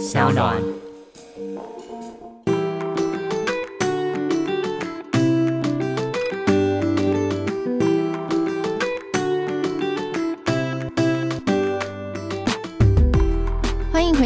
小暖。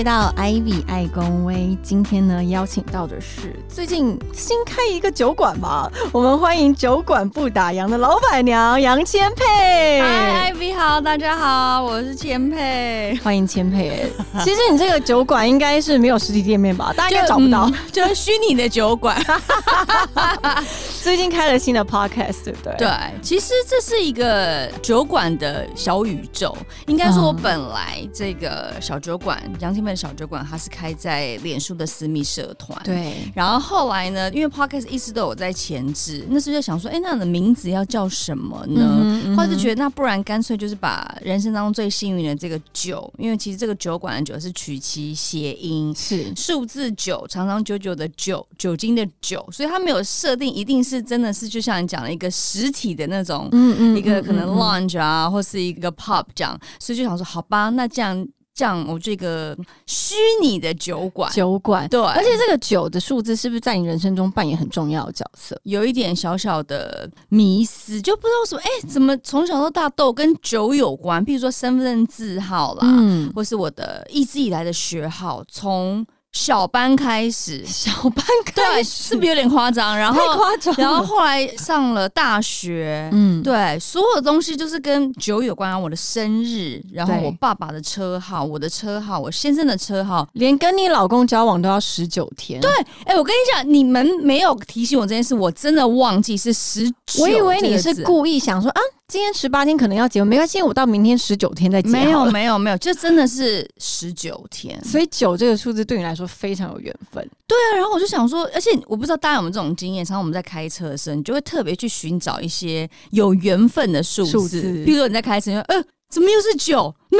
到 Ivy 爱公威，今天呢邀请到的是最近新开一个酒馆吧，我们欢迎酒馆不打烊的老板娘杨千佩。嗨，Ivy 好，大家好，我是千佩。欢迎千佩。其实你这个酒馆应该是没有实体店面吧？大家应该找不到，嗯就是虚拟的酒馆。最近开了新的 podcast，对不对？对，其实这是一个酒馆的小宇宙。应该说，我嗯本来这个小酒馆，杨千佩的小酒馆，它是开在脸书的私密社团。。对然后后来呢，因为 podcast 一直都有在前置，那时候就想说，哎，那你的名字要叫什么呢？后来就觉得，那不然干脆就是把人生当中最幸运的这个酒，因为其实这个酒馆的酒是取其谐音，是数字九，长长久久的酒，酒精的酒，所以它没有设定一定是真的是就像你讲的一个实体的那种，嗯嗯一个可能嗯 lounge 啊，或是一个 pub 这样，所以就想说，好吧，那这样这样，我这个虚拟的酒馆，酒馆，对，而且这个酒的数字是不是在你人生中扮演很重要的角色？有一点小小的迷思，就不知道为什么，哎、怎么从小到大都跟酒有关？比如说身份证字号啦，嗯，或是我的一直以来的学号，从小班开始，小班对，开是不是有点夸张？然后夸张，然后后来上了大学，嗯，对，所有的东西就是跟酒有关啊。我的生日，然后我爸爸的车号，我的车号，我先生的车号。连跟你老公交往都要十九天。对，哎，我跟你讲，你们没有提醒我这件事，我真的忘记是十九。我以为你是。故意想说啊，今天十八天可能要结婚，没关系，我到明天十九天再结。没有，没有没有，这真的是十九天。所以九这个数字对你来说非常有缘分。对啊，然后我就想说，而且我不知道大家有没有这种经验，常常我们在开车的时候，你就会特别去寻找一些有缘分的数字，比如说你在开车，你说呃，怎么又是九？没，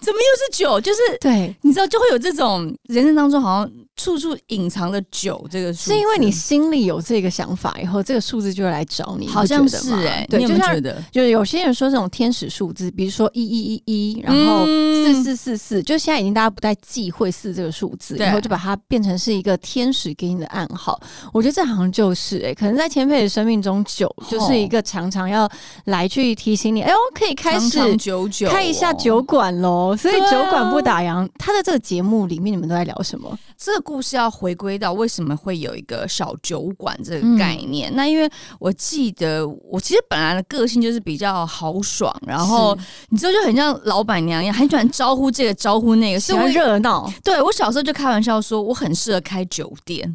怎么又是九？就是对，你知道，就会有这种人生当中好像处处隐藏的九这个是因为你心里有这个想法以后，这个数字就会来找你。好像是哎、对，你有就像？就是有些人说这种天使数字，比如说一一一一，然后嗯四四四四，就现在已经大家不再忌讳四这个数字，然后就把它变成是一个天使给你的暗号。我觉得这好像就是哎、可能在千佩的生命中，九就是一个常常要来去提醒你，哎呦，可以开始长长久久、开一下酒。馆喽。所以酒馆不打烊，他的这个节目里面你们都在聊什么？这个故事要回归到为什么会有一个小酒馆这嗯个概念。那因为我记得我其实本来的个性就是比较豪爽，然后你知道就很像老板娘一样，很喜欢招呼这个招呼那个，喜欢热闹，对我小时候就开玩笑说我很适合开酒店，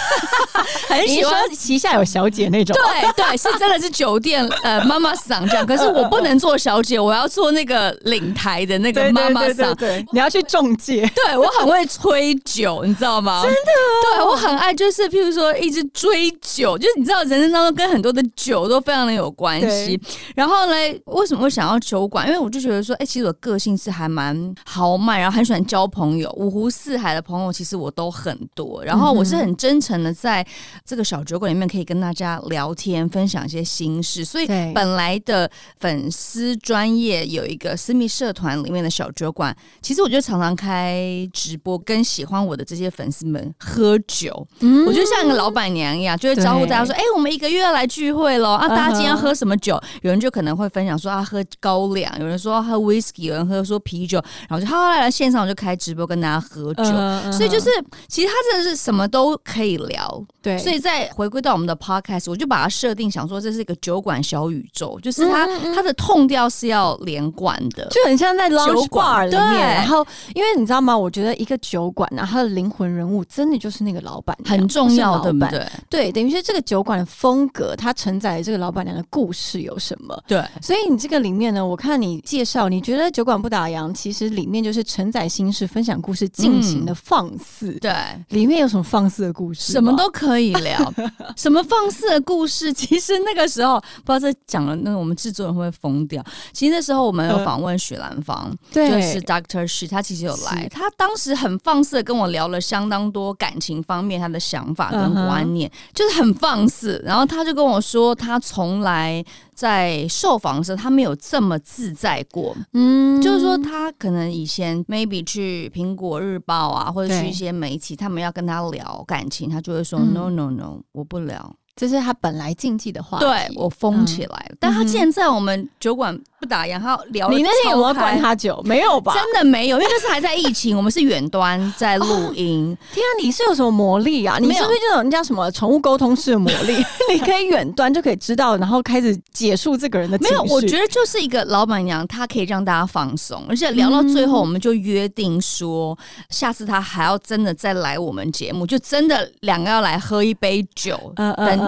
很喜欢。旗下有小姐那种，对对，是真的是酒店 呃妈妈桑这样，可是我不能做小姐，我要做那个领台的那个妈妈桑对。对，你要去中介。对我很会吹酒，你知道吗？真的，对我很爱，就是譬如说一直追酒，就是你知道人生当中跟很多的酒都非常的有关系。然后呢，为什么会想要酒馆？因为我就觉得说，哎、其实我个性是还蛮豪迈，然后很喜欢交朋友，五湖四海的朋友其实我都很多。然后我是很真诚的，在这个小酒馆里面可以跟大家聊天，分享一些心事。所以本来的粉丝专业有一个私密社团里面的小酒馆，其实我就常常开直播，跟喜欢我的这些粉丝们喝酒。嗯我就像一个老板娘一样，就会招呼大家说：“哎、我们一个月要来聚会喽！啊，大家今天要喝什么酒？”有人就可能会分享说：“啊，喝高粱。”有人说喝 whisky，有人喝说啤酒，然后就好来来线上我就开直播跟大家喝酒。嗯所以就是，其实他真的是什么都可以聊，对，所以再回归到我们的 podcast，我就把它设定想说这是一个酒馆小宇宙，就是它、嗯它的痛调是要连贯的，就很像在酒馆里面，对然后因为你知道吗？我觉得一个酒馆啊，它的灵魂人物真的就是那个老板，很重要，是老板对不对？对，等于是这个酒馆的风格，它承载这个老板娘的故事有什么？对，所以你这个里面呢，我看你介绍，你觉得酒馆不打烊，其实里面就是承载心事、分享故事、尽情的放肆。对。里面有什么放肆的故事？什么都可以聊，什么放肆的故事。其实那个时候不知道这讲了，那个我们制作人会不会疯掉？其实那时候我们有访问许兰芳，对，就是 Doctor She，他其实有来，他当时很放肆的跟我聊了了相当多感情方面他的想法跟观念，就是很放肆。然后他就跟我说，他从来在受访时他没有这么自在过。嗯，就是说他可能以前 maybe 去苹果日报啊，或者去一些媒体，他们要跟他聊感情，他就会说 no no no，我不聊。这是他本来禁忌的话题，对我封起来了。但他竟然在我们酒馆不打烊，他聊。你那天有没有灌他酒？没有吧？真的没有，因为那是还在疫情，我们是远端在录音。天啊，你是有什么魔力啊？你是不是这种叫什么宠物沟通式的魔力？你可以远端就可以知道，然后开始结束这个人的。没有，我觉得就是一个老板娘，她可以让大家放松，而且聊到最后，我们就约定说，下次他还要真的再来我们节目，就真的两个要来喝一杯酒，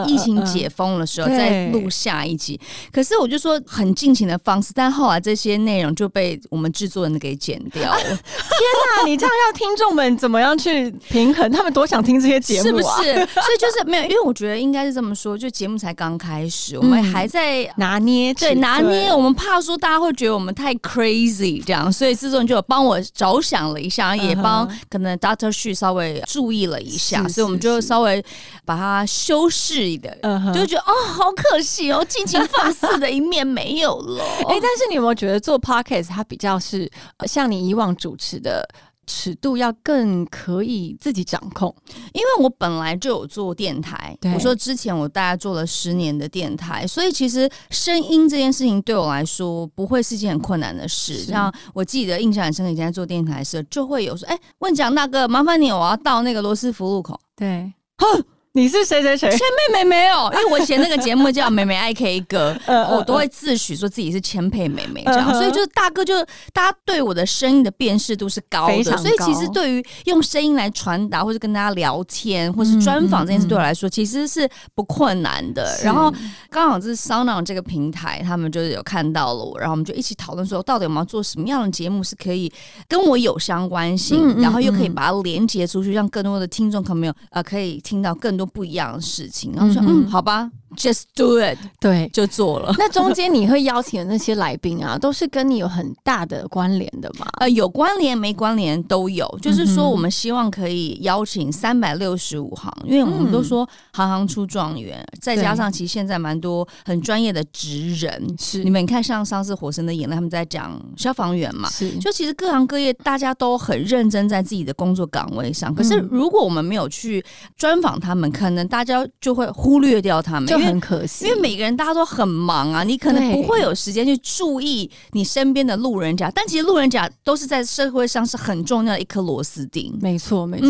等疫情解封。封的时候再录下一集，可是我就说很尽情的方式，但后来这些内容就被我们制作人给剪掉了。天哪，你这样要听众们怎么样去平衡？他们多想听这些节目，是不是？所以就是没有，因为我觉得应该是这么说，就节目才刚开始，我们还在拿捏，对拿捏。我们怕说大家会觉得我们太 crazy 这样，所以制作人就有帮我着想了一下，也帮可能 Doctor 旭稍微注意了一下，所以我们就稍微把它修饰一点，就。觉得哦，好可惜哦，尽情放肆的一面没有了。哎，但是你有没有觉得做 podcast 它比较是像你以往主持的尺度要更可以自己掌控？因为我本来就有做电台，我说之前我大概做了十年的电台，所以其实声音这件事情对我来说不会是件很困难的事。像我记得印象很深，以前在做电台时就会有说：“哎，问蒋大哥，麻烦你，我要到那个罗斯福路口。”对，哼。你是谁谁谁？千妹妹没有，因为我以前那个节目叫《妹妹爱 K 歌》，我都会自诩说自己是千佩妹妹这样，所以就是大哥，就是大家对我的声音的辨识度是高的，所以其实对于用声音来传达或者跟大家聊天或是专访这件事，对我来说其实是不困难的。然后刚好是 Sound 这个平台，他们就是有看到了我，然后我们就一起讨论说，到底我们要做什么样的节目是可以跟我有相关性，然后又可以把它连接出去，让更多的听众可能没有呃可以听到更。都不一样的事情，然后说嗯，好吧，just do it，对，就做了。那中间你会邀请的那些来宾啊，都是跟你有很大的关联的吗？呃，有关联没关联都有。就是说，我们希望可以邀请三百六十五行，因为我们都说行行出状元，再加上其实现在蛮多很专业的职人。是你们看，像上次《火神的眼泪》，他们在讲消防员嘛，是就其实各行各业大家都很认真在自己的工作岗位上。可是如果我们没有去专访他们，可能大家就会忽略掉他们，就很可惜。因为每个人大家都很忙啊，你可能不会有时间去注意你身边的路人甲。但其实路人甲都是在社会上是很重要的一颗螺丝钉。没错，没错。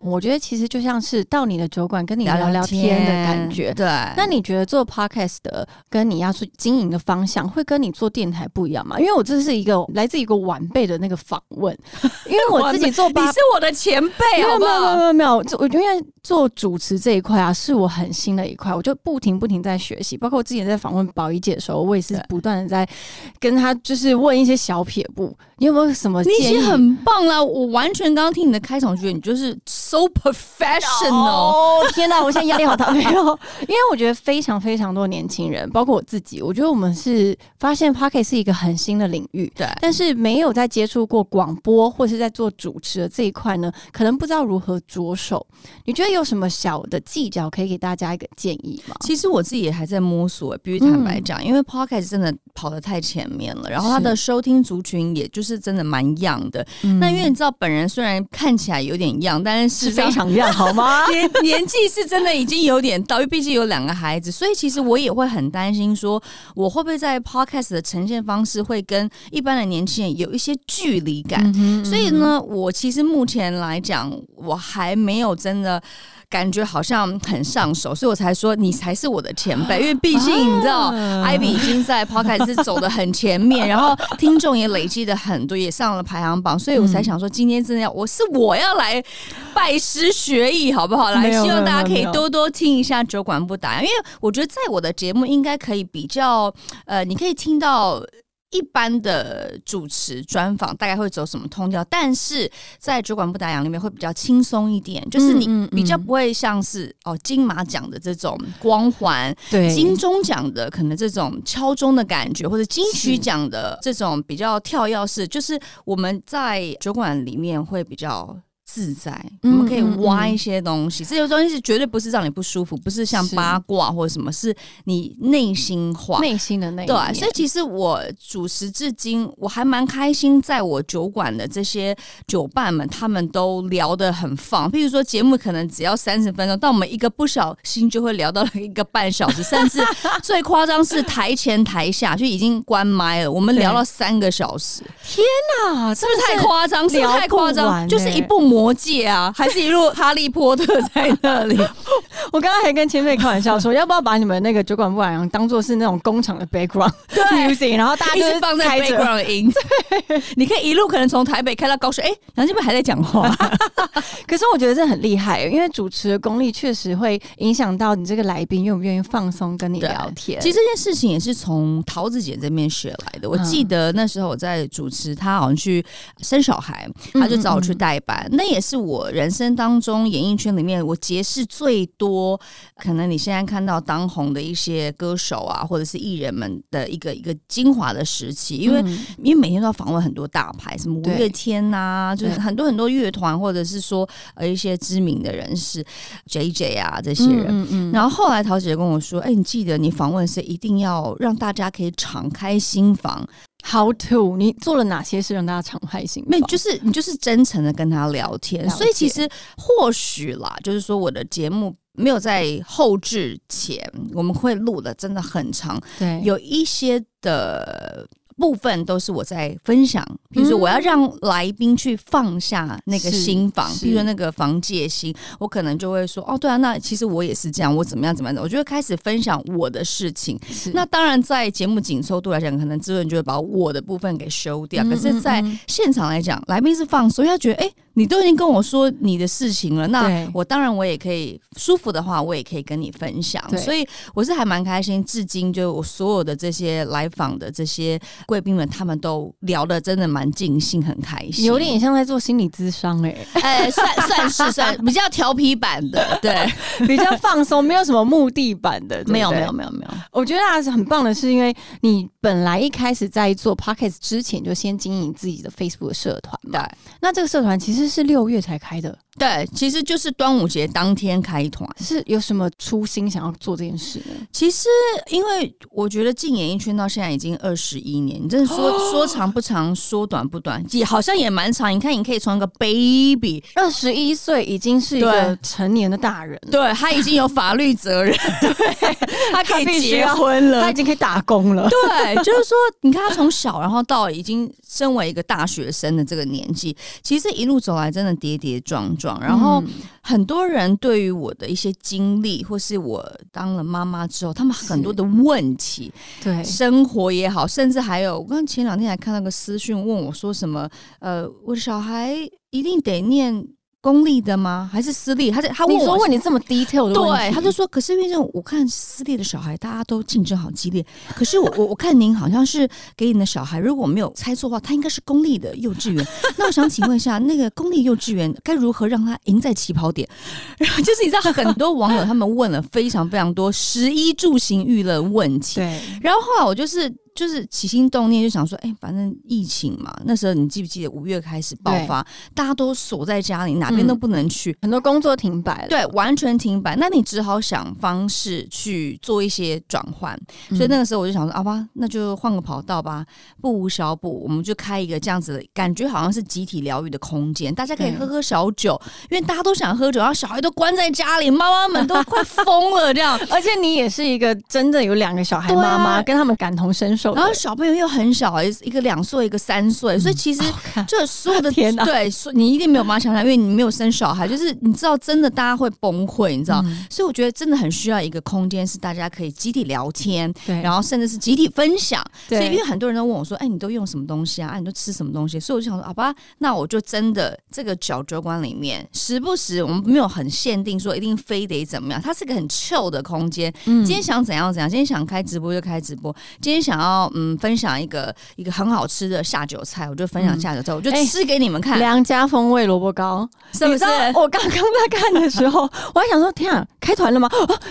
我觉得其实就像是到你的酒馆跟你聊聊天的感觉。对。那你觉得做 podcast 的跟你要去经营的方向会跟你做电台不一样吗？因为我这是一个来自一个晚辈的那个访问，因为我自己做，你是我的前辈，好不好？没有没有没有，我因为做主持。这一块啊，是我很新的一块，我就不停不停在学习。包括我之前在访问宝仪姐的时候，我也是不断的在跟她，就是问一些小撇步。你有没有什么？你已经很棒了，我完全刚刚听你的开场，觉得你就是 so professional。天哪，我现在压力好大，没有，因为我觉得非常非常多年轻人，包括我自己，我觉得我们是发现 p o c k e t 是一个很新的领域，对，但是没有在接触过广播或是在做主持的这一块呢，可能不知道如何着手。你觉得有什么小的技巧可以给大家一个建议吗？其实我自己也还在摸索，必须坦白讲，因为 podcast 真的跑得太前面了，然后它的收听族群也就是。真的蛮样的，那因为你知道，本人虽然看起来有点样，但是是非常样，好吗？年 年纪是真的已经有点到，因为毕竟有两个孩子，所以其实我也会很担心，说我会不会在 podcast 的呈现方式会跟一般的年轻人有一些距离感。所以呢，我其实目前来讲，我还没有真的。感觉好像很上手，所以我才说你才是我的前辈，因为毕竟你知道，Ivy 已经在 Podcast 是走的很前面，然后听众也累积的很多，也上了排行榜，所以我才想说今天真的要我是我要来拜师学艺，好不好？来，希望大家可以多多听一下酒馆不打烊，因为我觉得在我的节目应该可以比较，呃，你可以听到。一般的主持专访大概会走什么通调？但是在酒馆不打烊里面会比较轻松一点，就是你比较不会像是哦金马奖的这种光环，对金钟奖的可能这种敲钟的感觉，或者金曲奖的这种比较跳跃式，就是我们在酒馆里面会比较。自在，我们可以挖一些东西。这些东西是绝对不是让你不舒服，不是像八卦或者什么，是你内心话、内心的那对。所以其实我主持至今，我还蛮开心，在我酒馆的这些酒伴们，他们都聊得很放。譬如说，节目可能只要三十分钟，但我们一个不小心就会聊到了一个半小时，甚至最夸张是台前台下就已经关麦了，我们聊了三个小时。天哪，是不是太夸张？是不是太夸张？就是一部魔戒啊，还是一路哈利波特在那里？我刚刚还跟前辈开玩笑说，要不要把你们那个酒馆不晚当做是那种工厂的 background music，然后大家一直放在 background 音。对，你可以一路可能从台北开到高雄，哎，杨千妹还在讲话。可是我觉得这很厉害，因为主持的功力确实会影响到你这个来宾愿不愿意放松跟你聊天。其实这件事情也是从桃子姐这边学来的。我记得那时候我在主持，她好像去生小孩，她就找我去代班。那也是我人生当中演艺圈里面我结识最多，可能你现在看到当红的一些歌手啊，或者是艺人们的一个一个精华的时期。因为因为每天都要访问很多大牌，什么五月天呐，就是很多很多乐团，或者是说呃一些知名的人士，J J 啊这些人。然后后来陶姐跟我说：“哎，你记得你访问是一定要让大家可以敞开心房。” How to？你做了哪些事让大家敞开心？没，就是你就是真诚的跟他聊天。所以其实或许啦，就是说我的节目没有在后置前，我们会录的真的很长。对，有一些的。部分都是我在分享，比如说我要让来宾去放下那个心房，比如说那个防戒心，我可能就会说哦，对啊，那其实我也是这样，我怎么样怎么样的，我就会开始分享我的事情。那当然，在节目紧凑度来讲，可能制作人就会把我的部分给收掉。可是，在现场来讲，来宾是放，所以他觉得哎。你都已经跟我说你的事情了，那我当然我也可以舒服的话，我也可以跟你分享。所以我是还蛮开心，至今就我所有的这些来访的这些贵宾们，他们都聊的真的蛮尽兴，很开心，有点像在做心理咨商哎，哎，算算是算比较调皮版的，对，比较放松，没有什么目的版的，没有没有没有没有。我觉得还是很棒的，是因为你本来一开始在做 podcast 之前，就先经营自己的 Facebook 社团嘛。对，那这个社团其实。这是六月才开的。对，其实就是端午节当天开团，是有什么初心想要做这件事呢？其实，因为我觉得进演艺圈到现在已经二十一年，你真的说 说长不长，说短不短，也好像也蛮长。你看，你可以从一个 baby 二十一岁，已经是一个成年的大人，对他已经有法律责任，对，他可以结婚了，他已经可以打工了。对，就是说，你看他从小，然后到已经身为一个大学生的这个年纪，其实一路走来，真的跌跌撞撞。然后很多人对于我的一些经历，或是我当了妈妈之后，他们很多的问题，对生活也好，甚至还有，我刚前两天还看到个私讯问我说什么，呃，我的小孩一定得念。公立的吗？还是私立？他在他问我问你这么 detail 的问题，他就说：“可是因为这我看私立的小孩大家都竞争好激烈。可是我我我看您好像是给你的小孩，如果我没有猜错的话，他应该是公立的幼稚园。那我想请问一下，那个公立幼稚园该如何让他赢在起跑点？然后就是你知道，很多网友他们问了非常非常多食衣住行娱乐问题。对，然后后来我就是。就是起心动念就想说，哎，反正疫情嘛，那时候你记不记得五月开始爆发，大家都锁在家里，哪边都不能去，很多工作停摆了，对，完全停摆。那你只好想方式去做一些转换。所以那个时候我就想说，好吧，那就换个跑道吧，不无小补，我们就开一个这样子的，感觉好像是集体疗愈的空间，大家可以喝喝小酒，因为大家都想喝酒，然后小孩都关在家里，妈妈们都快疯了这样。而且你也是一个真的有两个小孩妈妈，跟他们感同身受。然后小朋友又很小，一个两岁，一个三岁，所以其实就所有的 天对，你一定没有办法想象，因为你没有生小孩，就是你知道，真的大家会崩溃，你知道，所以我觉得真的很需要一个空间，是大家可以集体聊天，对，然后甚至是集体分享。所以因为很多人都问我说：“哎，你都用什么东西啊？哎，你都吃什么东西？”所以我就想说：“好吧，那我就真的这个小酒馆里面，时不时我们没有很限定说一定非得怎么样，它是个很 chill 的空间。今天想怎样怎样，今天想开直播就开直播，今天想要嗯。分享一个一个很好吃的下酒菜，我就分享下酒菜，我就吃给你们看。良家风味萝卜糕，是不是？我刚 刚在看的时候，我还想说，天啊，开团了吗？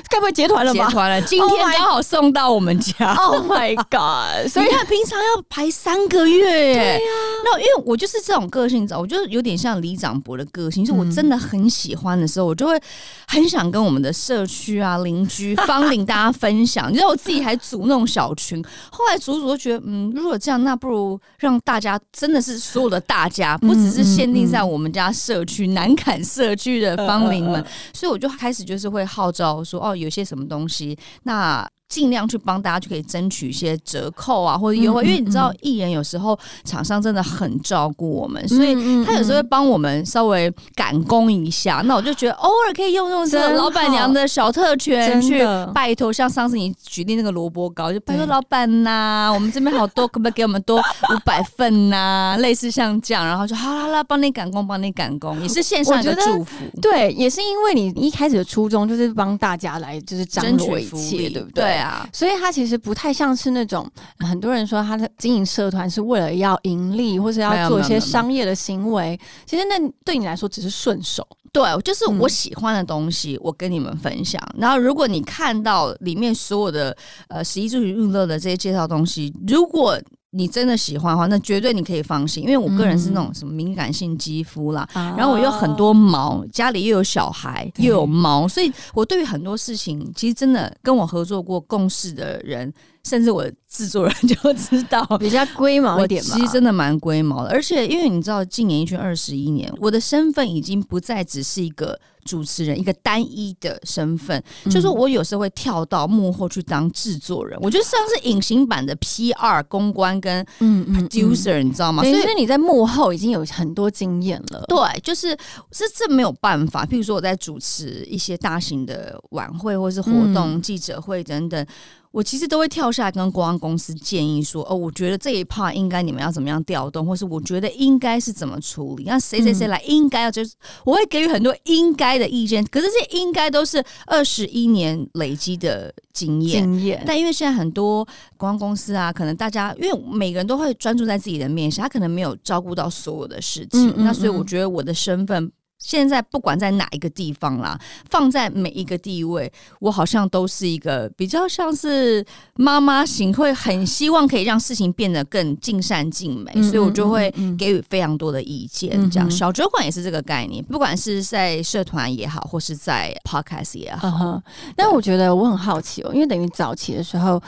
该不会结团了吧？结团了，今天刚好送到我们家。Oh my god！所以他平常要排三个月，对呀。那因为我就是这种个性，你知道我就有点像李长博的个性，就是我真的很喜欢的时候，我就会很想跟我们的社区啊、邻居、方领大家分享。你知道，我自己还组那种小群，后来组组都觉得，嗯，如果这样，那不如让大家真的是所有的大家，不只是限定在我们家社区南坎社区的方领们，所以我就开始就是会号召说，哦，有些什么东西，那。尽量去帮大家，就可以争取一些折扣啊，或者优惠。因为你知道，艺人有时候厂商真的很照顾我们，所以他有时候会帮我们稍微赶工一下。那我就觉得偶尔可以用用这个老板娘的小特权去拜托，像上次你举例那个萝卜糕，就拜托老板呐，我们这边好多，可不可以给我们多 五百份呐？类似像这样，然后就好啦啦，帮你赶工，帮你赶工，也是线上的祝福。对，也是因为你一开始的初衷就是帮大家来就是争取一切，对不对？啊，所以他其实不太像是那种很多人说他的经营社团是为了要盈利，或者要做一些商业的行为。其实那对你来说只是顺手，对，就是我喜欢的东西，我跟你们分享。然后如果你看到里面所有的呃十一住行娱乐的这些介绍东西，如果你真的喜欢的话，那绝对你可以放心，因为我个人是那种什么敏感性肌肤啦，然后我又很多毛，家里又有小孩又有毛，所以我对于很多事情，其实真的跟我合作过共事的人，甚至我制作人就知道 比较龟毛一点嘛，其实真的蛮龟毛的。而且因为你知道，进演艺圈二十一年，我的身份已经不再只是一个。主持人一个单一的身份，就是我有时候会跳到幕后去当制作人，我觉得像是隐形版的 PR 公关跟嗯 producer，你知道吗？所以你在幕后已经有很多经验了。对，就是这这没有办法。譬如说我在主持一些大型的晚会或是活动、记者会等等。我其实都会跳下来跟公安公司建议说，哦，我觉得这一 part 应该你们要怎么样调动，或是我觉得应该是怎么处理，那谁谁谁来应该要就是我会给予很多应该的意见，可是这些应该都是二十一年累积的经验。经验，但因为现在很多公安公司啊，可能大家因为每个人都会专注在自己的面上，他可能没有照顾到所有的事情，那所以我觉得我的身份。现在不管在哪一个地方啦，放在每一个地位，我好像都是一个比较像是妈妈型，会很希望可以让事情变得更尽善尽美，所以我就会给予非常多的意见。这样小酒馆也是这个概念，不管是在社团也好，或是在 podcast 也好。但我觉得我很好奇哦，因为等于早期的时候。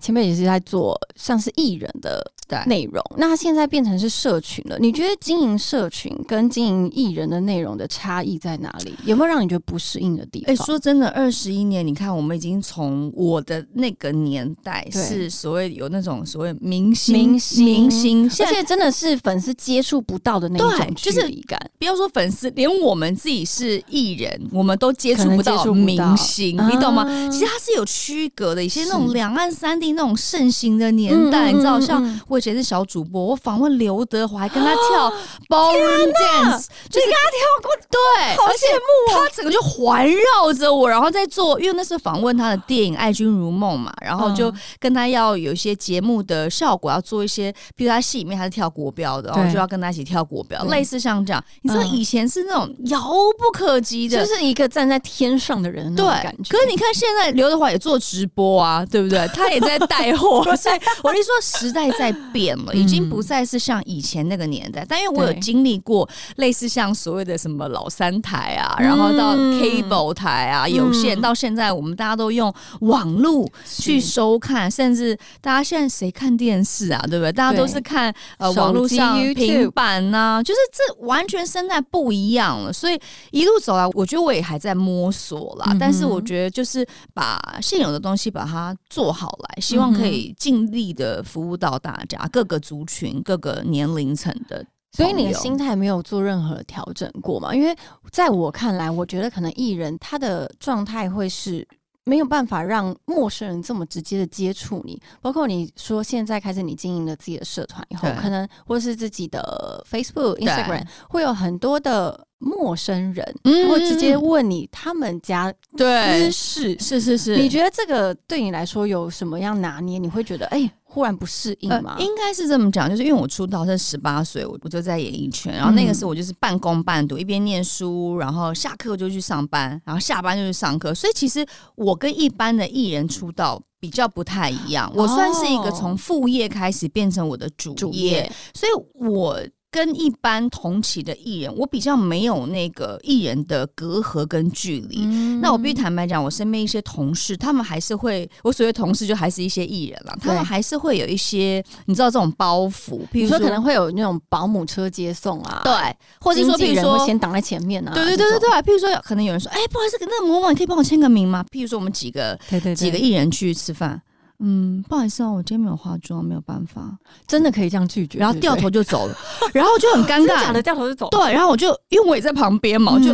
前面也是在做像是艺人的内容，那他现在变成是社群了。你觉得经营社群跟经营艺人的内容的差异在哪里？有没有让你觉得不适应的地方？哎，说真的，二十一年，你看我们已经从我的那个年代是所谓有那种所谓明星、明星、明星，而且真的是粉丝接触不到的那种距离感。不要说粉丝，连我们自己是艺人，我们都接触不到明星，你懂吗？其实它是有区隔的，一些那种两岸三地。那种盛行的年代，你知道，像我以前是小主播，我访问刘德华，还跟他跳 ballroom dance，就是跟他跳过，对，好羡慕他整个就环绕着我，然后在做，因为那是访问他的电影《爱君如梦》嘛，然后就跟他要有一些节目的效果，要做一些，比如他戏里面他是跳国标的，然后就要跟他一起跳国标，类似像这样。你知道以前是那种遥不可及的，就是一个站在天上的人，对，感觉。可是你看现在刘德华也做直播啊，对不对？他也在。带货，所以我就说时代在变了，已经不再是像以前那个年代。但因为我有经历过类似像所谓的什么老三台啊，然后到 cable 台啊，有线，到现在我们大家都用网络去收看，甚至大家现在谁看电视啊，对不对？大家都是看呃网络上平板呐，就是这完全生态不一样了。所以一路走来，我觉得我也还在摸索啦。但是我觉得就是把现有的东西把它做好来。希望可以尽力的服务到大家各个族群、各个年龄层的，所以你的心态没有做任何调整过嘛？因为在我看来，我觉得可能艺人他的状态会是没有办法让陌生人这么直接的接触你，包括你说现在开始你经营了自己的社团以后，可能或是自己的 Facebook、Instagram 会有很多的。陌生人，会直接问你他们家私事，是是是。你觉得这个对你来说有什么样拿捏？你会觉得，哎，忽然不适应吗？应该是这么讲，就是因为我出道是十八岁，我我就在演艺圈，然后那个时候我就是半工半读，一边念书，然后下课就去上班，然后下班就去上课，所以其实我跟一般的艺人出道比较不太一样，我算是一个从副业开始变成我的主业，所以我。跟一般同期的艺人，我比较没有那个艺人的隔阂跟距离。那我必须坦白讲，我身边一些同事，他们还是会，我所谓同事就还是一些艺人了，他们还是会有一些，你知道这种包袱，比如说可能会有那种保姆车接送啊，对，或者说比如说先挡在前面啊，对对对对对，譬如说可能有人说，哎，不好意思，那个某某，你可以帮我签个名吗？譬如说我们几个，对对几个艺人去吃饭。嗯，不好意思哦，我今天没有化妆，没有办法，真的可以这样拒绝，然后掉头就走了，然后就很尴尬，假的掉头就走，对，然后我就因为我也在旁边嘛，我就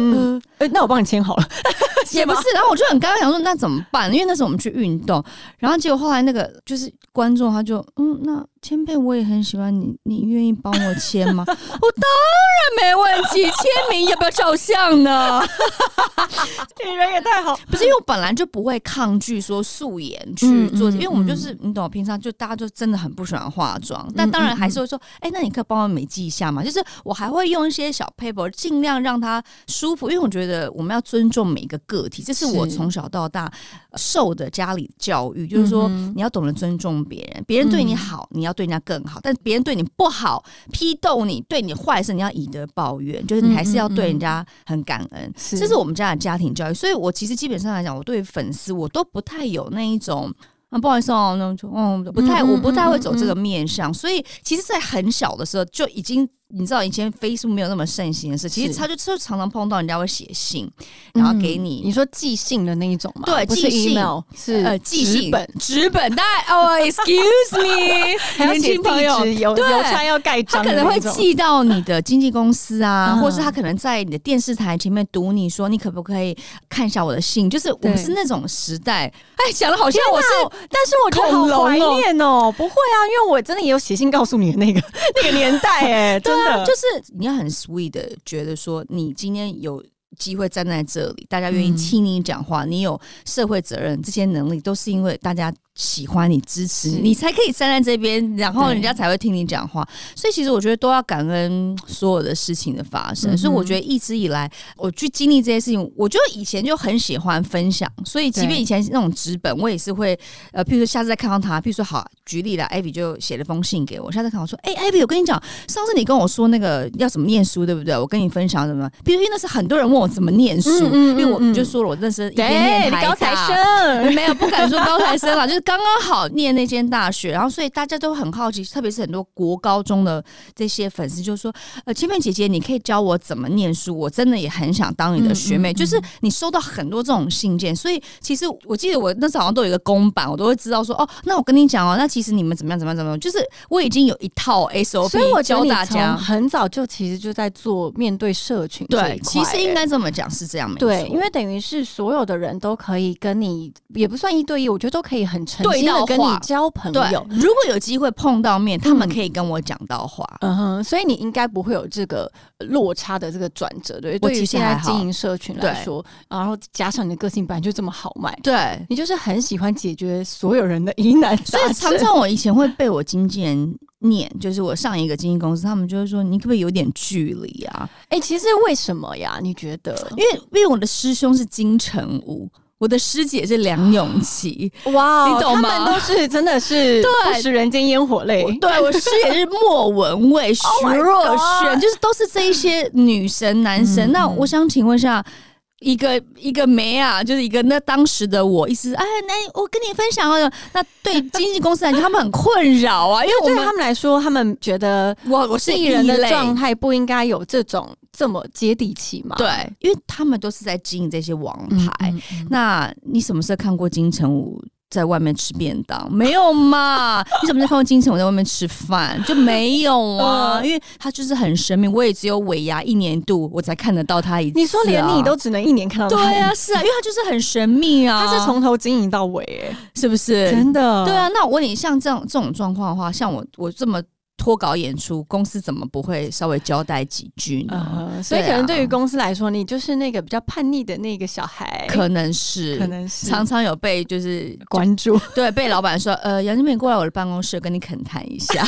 呃，那我帮你签好了，也不是，然后我就很尴尬，想说那怎么办？因为那时候我们去运动，然后结果后来那个就是观众他就嗯，那千佩我也很喜欢你，你愿意帮我签吗？我当然没问题，签名要不要照相呢？你人也太好，不是因为我本来就不会抗拒说素颜去做，因为我们就是你懂，平常就大家就真的很不喜欢化妆，但当然还是会说，哎，那你可以帮我美记一下嘛？就是我还会用一些小 paper，尽量让它舒服，因为我觉得我们要尊重每一个个体，这是我从小到大受的家里教育，就是说你要懂得尊重别人，别人对你好，你要对人家更好，但别人对你不好，批斗你，对你坏事，你要以德报怨，就是你还是要对人家很感恩，这是我们家的家庭教育，所以我其实基本上来讲，我对粉丝我都不太有那一种。啊，不好意思哦，那就嗯，不太，我不太会走这个面相，所以其实，在很小的时候就已经。你知道以前 Facebook 没有那么盛行的事，其实他就就常常碰到人家会写信，然后给你你说寄信的那一种嘛？对，寄信。是呃寄信。本。纸本，但 哦，Excuse me，年轻朋友。邮邮差要盖章，他可能会寄到你的经纪公司啊，或是他可能在你的电视台前面读你说，你可不可以看一下我的信？就是我们是那种时代，哎，讲的好像我是，但是我觉得好怀念哦，不会啊，因为我真的也有写信告诉你的那个 那个年代，哎，真。就是你要很 sweet 的觉得说，你今天有机会站在这里，大家愿意听你讲话，你有社会责任，这些能力都是因为大家。喜欢你支持你，你才可以站在这边，然后人家才会听你讲话。所以其实我觉得都要感恩所有的事情的发生。所以我觉得一直以来我去经历这些事情，我就以前就很喜欢分享。所以即便以前那种纸本，我也是会呃，譬如说下次再看到他，譬如说好举例了，艾比就写了封信给我。下次看我说，哎，艾比，我跟你讲，上次你跟我说那个要怎么念书，对不对？我跟你分享什么？比如因为那是很多人问我怎么念书，因为我就说了，我那时一边念高材生，没有不敢说高材生了，就是。刚刚好念那间大学，然后所以大家都很好奇，特别是很多国高中的这些粉丝就说：“呃，千面姐姐，你可以教我怎么念书？我真的也很想当你的学妹。”就是你收到很多这种信件，所以其实我记得我那早上都有一个公版，我都会知道说：“哦，那我跟你讲哦，那其实你们怎么样怎么样怎么样？”就是我已经有一套 SOP，所以我教大家很早就其实就在做面对社群。对，其实应该这么讲是这样，对，因为等于是所有的人都可以跟你，也不算一对一，我觉得都可以很诚心的跟你。交朋友，如果有机会碰到面，他们可以跟我讲到话。嗯哼，所以你应该不会有这个落差的这个转折，对？对于现在经营社群来说，然后加上你的个性本来就这么好卖，对你就是很喜欢解决所有人的疑难杂症。常常我以前会被我经纪人念，就是我上一个经纪公司，他们就是说你可不可以有点距离啊？哎，其实为什么呀？你觉得？因为因为我的师兄是金城武。我的师姐是梁咏琪，哇，你懂吗？他们都是真的是 不食人间烟火泪。对我师姐是莫文蔚、徐若瑄，就是都是这一些女神男神。那我想请问一下，一个一个梅啊，就是一个那当时的我，意思哎，那我跟你分享了。那对经纪公司来讲，他们很困扰啊，因为对他们来说，他们觉得我我是艺人的状态不应该有这种。这么接地气嘛？对，因为他们都是在经营这些王牌。那你什么时候看过金城武在外面吃便当？没有嘛？你怎么时候看过金城武在外面吃饭？就没有啊？因为他就是很神秘，我也只有尾牙一年度我才看得到他一次。你说连你都只能一年看到？对啊，是啊，因为他就是很神秘啊，他是从头经营到尾，哎，是不是？真的？对啊。那我问你，像这样这种状况的话，像我我这么。脱稿演出，公司怎么不会稍微交代几句呢？所以可能对于公司来说，你就是那个比较叛逆的那个小孩，可能是，可能是。常常有被就是关注，对，被老板说，呃，杨金美过来我的办公室跟你恳谈一下，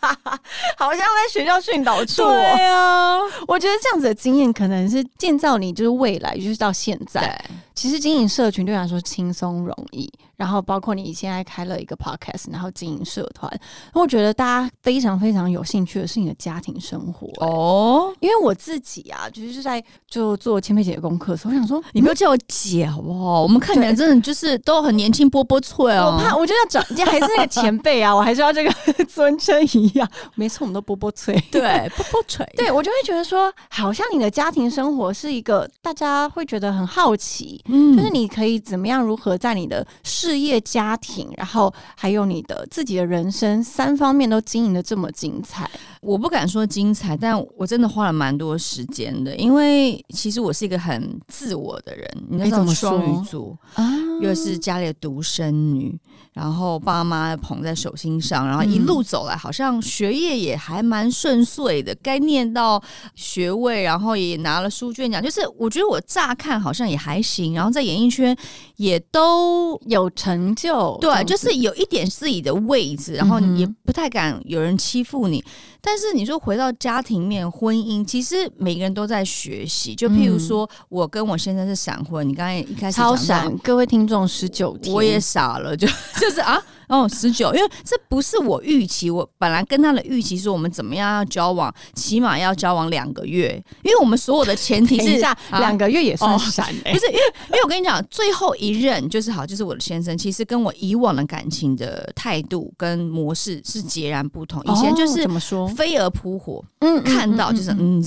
好像在学校训导处。对啊，我觉得这样子的经验可能是建造你就是未来，就是到现在，其实经营社群对来说轻松容易。然后包括你现在开了一个 podcast，然后经营社团，我觉得大家非常非常有兴趣的是你的家庭生活哦。因为我自己啊，就是在就做千佩姐的功课的时候，我想说，你不要叫我姐好不好？我们看起来真的就是都很年轻，波波脆哦。我怕，我就要找，还是那个前辈啊，我还是要这个 尊称一样。没错，我们都波波脆，对，波波脆。对我就会觉得说，好像你的家庭生活是一个大家会觉得很好奇，嗯，就是你可以怎么样，如何在你的事事业、家庭，然后还有你的自己的人生，三方面都经营的这么精彩。我不敢说精彩，但我真的花了蛮多时间的，因为其实我是一个很自我的人。你知道，双鱼座啊，又是家里的独生女。然后爸妈捧在手心上，然后一路走来，好像学业也还蛮顺遂的，该念到学位，然后也拿了书卷奖。就是我觉得我乍看好像也还行，然后在演艺圈也都有成就，对，就是有一点自己的位置，然后也不太敢有人欺负你。但是你说回到家庭面婚姻，其实每个人都在学习。就譬如说我跟我先生是闪婚，你刚才一开始超闪，各位听众十九天，我也傻了，就 就是啊。哦，十九，因为这不是我预期，我本来跟他的预期是我们怎么样要交往，起码要交往两个月，因为我们所有的前提是 两个月也算闪，不是因为因为我跟你讲，最后一任就是好，就是我的先生，其实跟我以往的感情的态度跟模式是截然不同。以前就是怎么说，飞蛾扑火，嗯，看到就是嗯，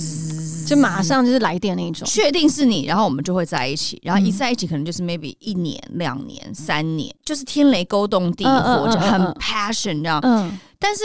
就马上就是来电那种，确定是你，然后我们就会在一起，然后一在一起可能就是 maybe 一年、两年、三年，就是天雷勾动地。我就很 passion 这样，但是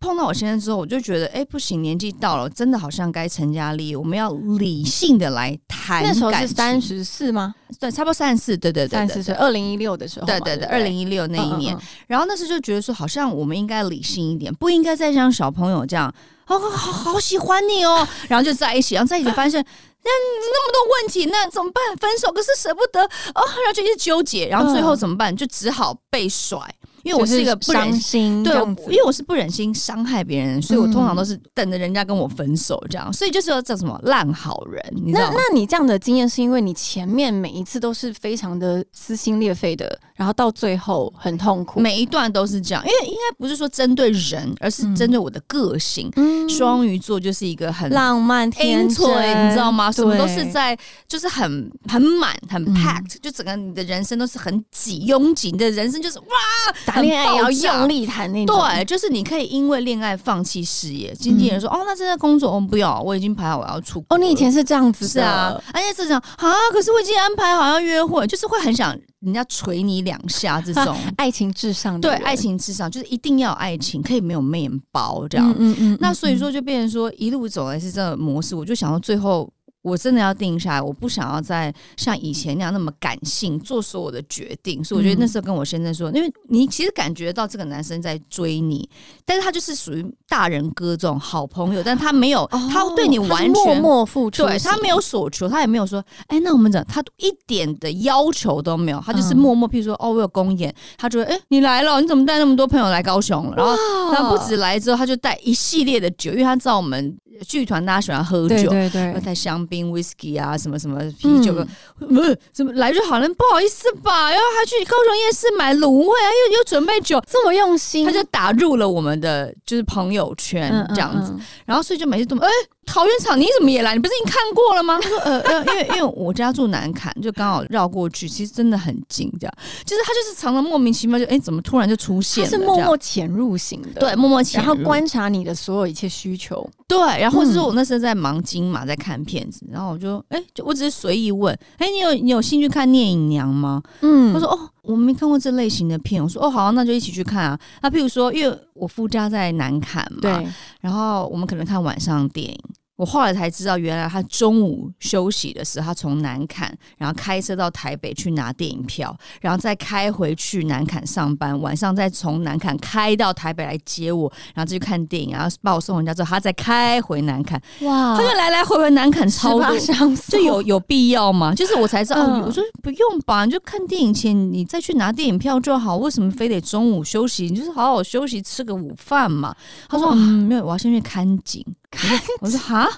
碰到我先生之后，我就觉得，哎，不行，年纪到了，真的好像该成家立业，我们要理性的来谈。那时候是三十四吗？对，差不多三十四，对对对，三十岁，二零一六的时候，对对对，二零一六那一年，然后那时就觉得说，好像我们应该理性一点，不应该再像小朋友这样，好好好喜欢你哦，然后就在一起，然后在一起发现。那那么多问题，那怎么办？分手可是舍不得哦，然后就一直纠结，然后最后怎么办？就只好被甩。因为我是一个不忍心，对，因为我是不忍心伤害别人，所以我通常都是等着人家跟我分手这样。所以就是叫什么烂好人。那那你这样的经验是因为你前面每一次都是非常的撕心裂肺的，然后到最后很痛苦，每一段都是这样。因为应该不是说针对人，而是针对我的个性。嗯，双鱼座就是一个很浪漫天真，你知道吗？什么都是在就是很很满很 packed，就整个你的人生都是很挤拥挤，你的人生就是哇。谈恋爱要用力谈那种，对，就是你可以因为恋爱放弃事业。经纪人说：“哦，那现在工作，我们不要，我已经排好我要出。”哦，你以前是这样子，是啊，而且是这样啊。可是我已经安排好要约会，就是会很想人家捶你两下这种爱情至上。对，爱情至上就是一定要爱情，可以没有面包这样。嗯嗯。那所以说就变成说一路走来是这个模式，我就想到最后。我真的要定下来，我不想要再像以前那样那么感性做所有的决定，所以我觉得那时候跟我先生说，因为你其实感觉到这个男生在追你，但是他就是属于大人哥这种好朋友，但他没有，他对你完全默默付出，对他没有所求，他也没有说，哎，那我们怎，他一点的要求都没有，他就是默默，譬如说，哦，我有公演，他觉得，哎，你来了，你怎么带那么多朋友来高雄了？然后，然后不止来之后，他就带一系列的酒，因为他知道我们。剧团大家喜欢喝酒，对对，带香槟、whisky 啊，什么什么啤酒，不是怎么来就好了，不好意思吧？然后还去高雄夜市买卤味啊，又又准备酒，这么用心，他就打入了我们的就是朋友圈这样子，然后所以就每次都哎。桃园场你怎么也来？你不是已经看过了吗？他说呃呃，因为因为我家住南坎，就刚好绕过去，其实真的很近，这样。就是他就是常常莫名其妙就哎，怎么突然就出现了？是默默潜入型的，对，默默潜入，然后观察你的所有一切需求，对。然后或者说我那时候在忙金马，在看片子，然后我就哎，就我只是随意问，哎，你有你有兴趣看聂隐娘吗？嗯，他说哦。我没看过这类型的片，我说哦好，那就一起去看啊。那譬如说，因为我夫家在南坎嘛，对，然后我们可能看晚上电影。我后来才知道，原来他中午休息的时候，他从南坎，然后开车到台北去拿电影票，然后再开回去南坎上班，晚上再从南坎开到台北来接我，然后再去看电影，然后把我送回家之后，他再开回南坎，哇他就来来回回南坎超多。相就有有必要吗？就是我才知道，我说不用吧，你就看电影前你再去拿电影票就好，为什么非得中午休息？你就是好好休息，吃个午饭嘛。他说哇嗯，没有，我要先去看景。看我说哈，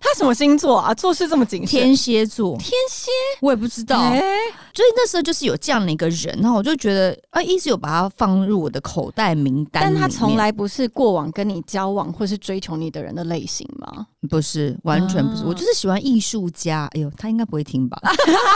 他什么星座啊？做事这么谨慎？天蝎座，天蝎我也不知道。哎所以那时候就是有这样的一个人，然后我就觉得啊，一直有把他放入我的口袋名单，但他从来不是过往跟你交往或是追求你的人的类型吗？不是，完全不是。啊我就是喜欢艺术家。哎呦，他应该不会听吧？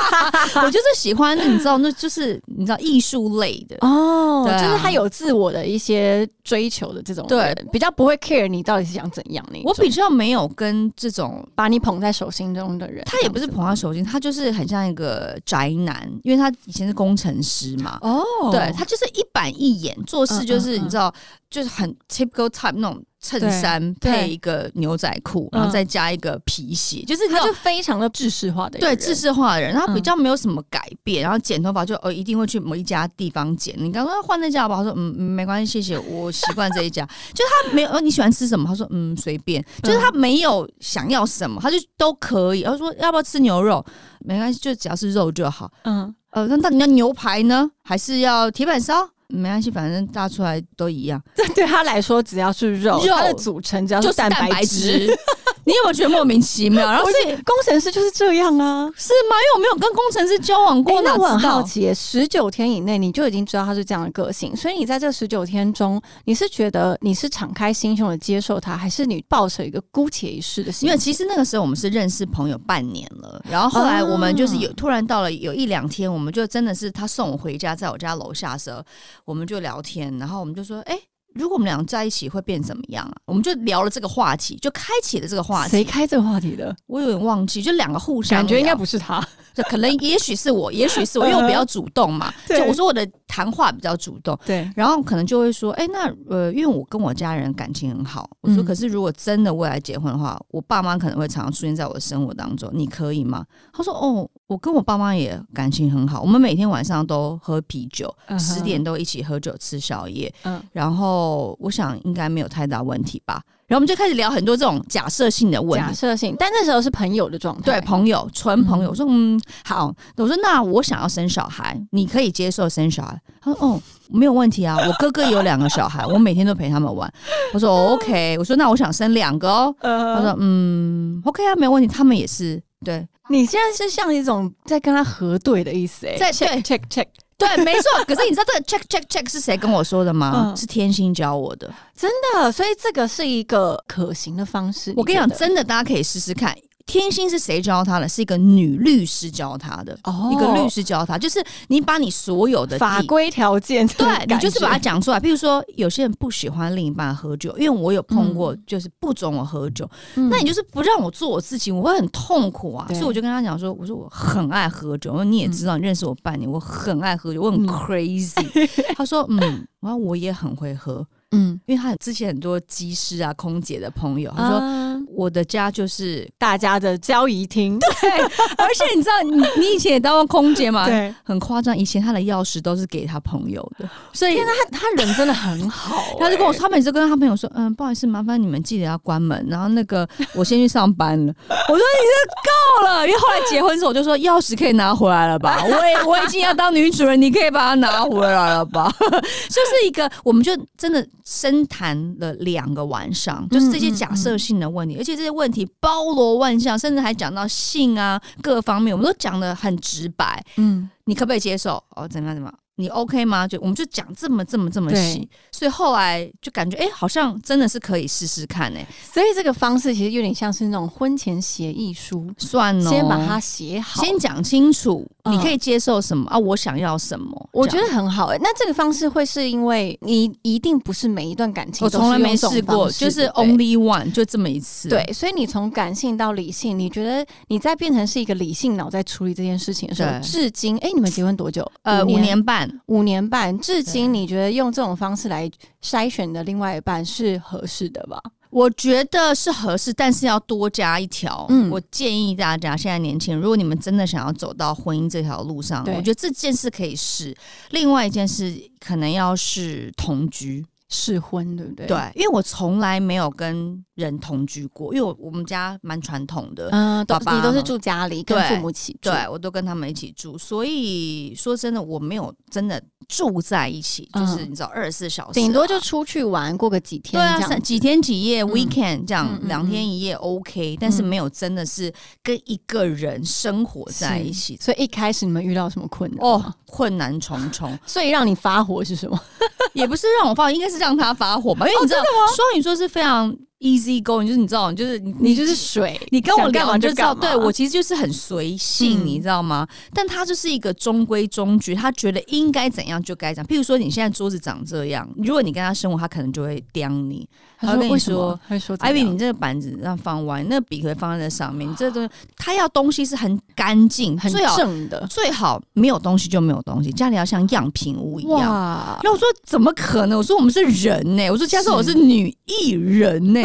我就是喜欢，你知道，那就是你知道艺术类的。哦啊就是他有自我的一些追求的这种对，比较不会 care 你到底是想怎样那种我比较没有跟这种，把你捧在手心中的人，他也不是捧在手心，他就是很像一个宅男，因为他以前是工程师嘛。哦，对他就是一板一眼，做事就是嗯嗯嗯你知道，就是很 typical type 那种衬衫配一个牛仔裤，然后嗯再加一个皮鞋，就是他就非常的制式化的人，对制式化的人，然后比嗯较没有什么改变，然后剪头发就哦一定会去某一家地方剪。你刚刚换那家好不好？他说嗯嗯没关系，谢谢，我习惯这一家。就是他没有，呃你喜欢吃什么？他说嗯随便，就是他没有想要什么，他就都可以。然后说要不要吃牛肉？没关系，就只要是肉就好。嗯，呃，那到底要牛排呢，还是要铁板烧？没关系，反正炸出来都一样，这 对他来说只要是肉，肉它的组成只要就是蛋蛋白质。质。你有没有觉得莫名其妙？然后我所以工程师就是这样啊。是吗？因为我没有跟工程师交往过，哎，那我很好奇，十九天以内你就已经知道他是这样的个性，所以你在这十九天中，你是觉得你是敞开心胸的接受他，还是你抱着一个姑且一试的心情？因为其实那个时候我们是认识朋友半年了，然后后来我们就是有突然到了有一两天，我们就真的是他送我回家，在我家楼下的时候，我们就聊天，然后我们就说，哎、如果我们俩在一起会变怎么样啊？我们就聊了这个话题，就开启了这个话题。谁开这个话题的？我有点忘记，就两个互相感觉应该不是他。就可能也许是我，也许是我，因为我比较主动嘛。对就我说我的谈话比较主动，对，然后可能就会说，哎、那呃，因为我跟我家人感情很好，我说，嗯可是如果真的未来结婚的话，我爸妈可能会常常出现在我的生活当中，你可以吗？他说，哦，我跟我爸妈也感情很好，我们每天晚上都喝啤酒，十、点都一起喝酒吃宵夜，嗯然后我想应该没有太大问题吧。然后我们就开始聊很多这种假设性的问题，假设性，但那时候是朋友的状态。对朋友，纯朋友。嗯我说嗯好，我说那我想要生小孩，你可以接受生小孩？他说哦没有问题啊，我哥哥也有两个小孩，我每天都陪他们玩。我说、哦 OK，我说那我想生两个哦。他呃，说嗯 OK 啊，没有问题，他们也是对你现在是像一种在跟他核对的意思哎，在 check check check，对，没错。可是你知道这个 check check check 是谁跟我说的吗？嗯是天心教我的。真的，所以这个是一个可行的方式。我跟你讲，真的，大家可以试试看。天心是谁教他的？是一个女律师教他的。哦一个律师教他，就是你把你所有的法规条件，对你就是把它它讲出来。譬如说，有些人不喜欢另一半喝酒，因为我有碰过，嗯就是不准我喝酒，那你就是不让我做我自己，我会很痛苦啊。所以我就跟他讲说，我说我很爱喝酒，我说你也知道，你认识我半年，我很爱喝酒，我很嗯 crazy。他说嗯，然后我也很会喝，嗯，因为他之前很多机师啊、空姐的朋友，他说。啊我的家就是大家的交易厅，对，而且你知道，你你以前也当过空姐嘛？对，很夸张，以前他的钥匙都是给他朋友的，所以他他人真的很好欸，他就跟我说，他每次跟他朋友说，嗯，不好意思，麻烦你们记得要关门，然后那个我先去上班了。我说你这够了，因为后来结婚时候，我就说钥匙可以拿回来了吧？我也 我已经要当女主人，你可以把它拿回来了吧？就是一个，我们就真的深谈了两个晚上，就是这些假设性的问题，而且这些问题包罗万象，甚至还讲到性啊各方面，我们都讲的很直白。嗯，你可不可以接受？哦，怎么样怎么样？你 OK 吗？就我们就讲这么这么这么细，所以后来就感觉哎、诶好像真的是可以试试看哎、所以这个方式其实有点像是那种婚前协议书，算哦，先把它写好，先讲清楚，嗯你可以接受什么啊？我想要什么？我觉得很好、欸。那这个方式会是因为你一定不是每一段感情我从来没试过，就是 only one 就这么一次。对，所以你从感性到理性，你觉得你在变成是一个理性脑在处理这件事情的时候，至今，哎、你们结婚多久？呃，五年半，五年半，至今你觉得用这种方式来筛选的另外一半是合适的吧？我觉得是合适，但是要多加一条。嗯我建议大家现在年轻人，如果你们真的想要走到婚姻这条路上，我觉得这件事可以试。另外一件事可能要是同居，试婚对不对？对，因为我从来没有跟人同居过，因为我我们家蛮传统的。嗯，都爸爸你都是住家里，跟父母一起住。对，我都跟他们一起住，所以说真的，我没有真的住在一起，就是嗯你知道二十四小时啊、顶多就出去玩过个几天对啊，几天几夜、嗯 weekend 这样两天一夜 OK，、但是没有真的是跟一个人生活在一起。所以一开始你们遇到什么困难？哦，困难重重，最让你发火是什么？也不是让我发，应该是让他发火吧，因为你知道，双鱼座是非常 easy going，就是你知道，就是你你就是水，你跟我干你就知道，对我其实就是很随性，嗯你知道吗？但他就是一个中规中矩，他觉得应该怎样就该怎样。譬如说，你现在桌子长这样，如果你跟他生活，他可能就会刁你。他他会跟你说为什么？他说艾比，比你这个板子让放歪，那个笔可以放在这上面。你这东西，他要东西是很干净，很正的最好没有东西就没有东西，家里要像样品屋一样。哇！然后我说怎么可能？我说我们是人呢、我说加上我是女艺人呢、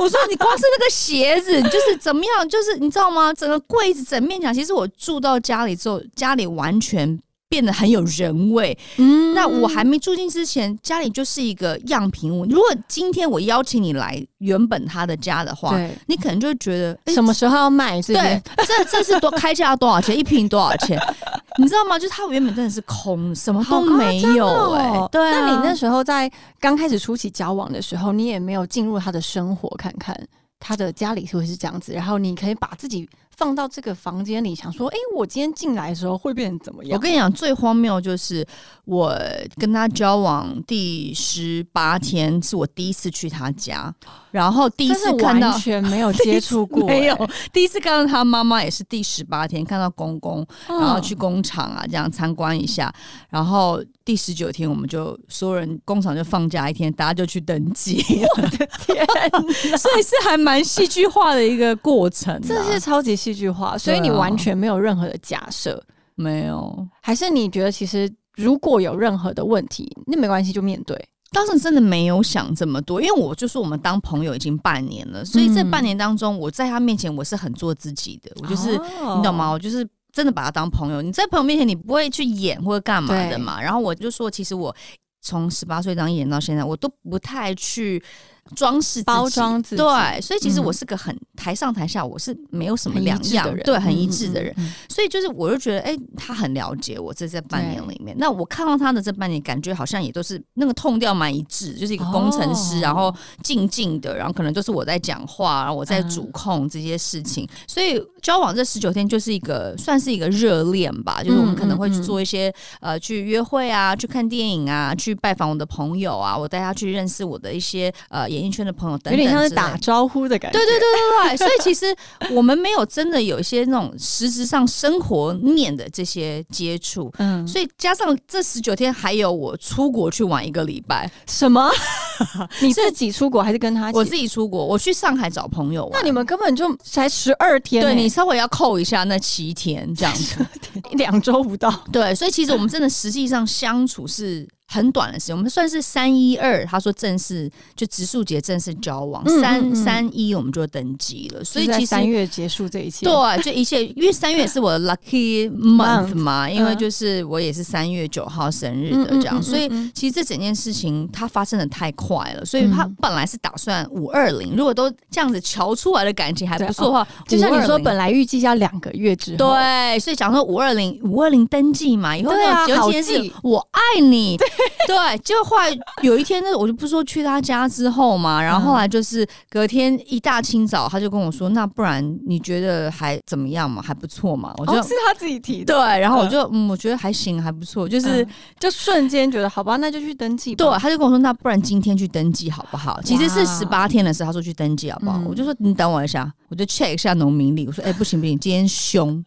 我说你光是那个鞋子，就是怎么样？就是你知道吗？整个柜子整面墙，其实我住到家里之后，家里完全变得很有人味。嗯那我还没住进之前，家里就是一个样品屋。如果今天我邀请你来原本他的家的话，你可能就会觉得，诶什么时候要卖这对边？，这这是多开价多少钱？一瓶多少钱？你知道吗？就是它原本真的是空，什么都没有哎、哦对啊，那你那时候在刚开始初期交往的时候，你也没有进入他的生活看看他的家里会是这样子，然后你可以把自己放到这个房间里，想说，哎、我今天进来的时候会变成怎么样？我跟你讲，最荒谬就是我跟他交往第十八天，是我第一次去他家，然后第一次看到完全没有接触过、没有哎，第一次看到他妈妈也是第十八天看到公公，嗯。然后去工厂啊这样参观一下，然后第十九天我们就所有人工厂就放假一天，大家就去登记，我的天 所以是还蛮戏剧化的一个过程、啊。这是超级戏剧化，所以你完全没有任何的假设，没有。还是你觉得其实如果有任何的问题，那没关系，就面对。当时真的没有想这么多，因为我就说我们当朋友已经半年了，所以这嗯半年当中，我在他面前我是很做自己的，我就是、哦你懂吗？？我就是真的把他当朋友。你在朋友面前你不会去演或者干嘛的嘛。然后我就说，其实我从十八岁当艺人到现在，我都不太去装饰包装自己。对，所以其实嗯。我是个很台上台下我是没有什么两样的人，对，很嗯一致的人。所以就是，我就觉得，哎、他很了解我这这半年里面。那我看到他的这半年，感觉好像也都是那个痛调蛮一致，就是一个工程师，哦。然后静静的，然后可能都是我在讲话，然后我在嗯主控这些事情。所以交往这十九天就是一个算是一个热恋吧，就是我们可能会去做一些、呃去约会啊，去看电影啊，去拜访我的朋友啊，我带他去认识我的一些呃演艺圈的朋友等等有点像是打招呼的感觉。对对对对对，所以其实我们没有真的有一些那种实质上生活面的这些接触，嗯，所以加上这十九天，还有我出国去玩一个礼拜，什么？你自己出国还是跟他？我自己出国，我去上海找朋友玩。那你们根本就才十二天、欸，对你稍微要扣一下那七天这样子，两周不到。对，所以其实我们真的实际上相处是很短的时间，我们算是三一二，他说正式就植树节正式交往，三嗯三一我们就登记了，所以其实三月结束这一切，对，就一切，因为三月是我的 lucky month 嘛，因为嗯。就是我也是三月九号生日的这样，所以嗯其实这整件事情它发生的太快了，所以他嗯。本来是打算五二零，如果都这样子瞧出来的感情还不错的话，就像你说，本来预计要两个月之后，对，所以讲说五二零五二零登记嘛，以后那种有一天好记。是我爱你，对，结果后来有一天呢，我就不是说去他家之后嘛，然后后来就是隔天一大清早，他就跟我说，那不然你觉得还怎么样嘛？还不错嘛？我就、哦，是他自己提的，对，然后我就嗯，我觉得还行，还不错，就是。嗯就瞬间觉得好吧，那就去登记吧。对，他就跟我说：“那不然今天去登记好不好？”其实是十八天的时候，他说去登记好不好？嗯我就说你等我一下，我就 check 一下农民历。我说：“哎、不行不行，今天凶。”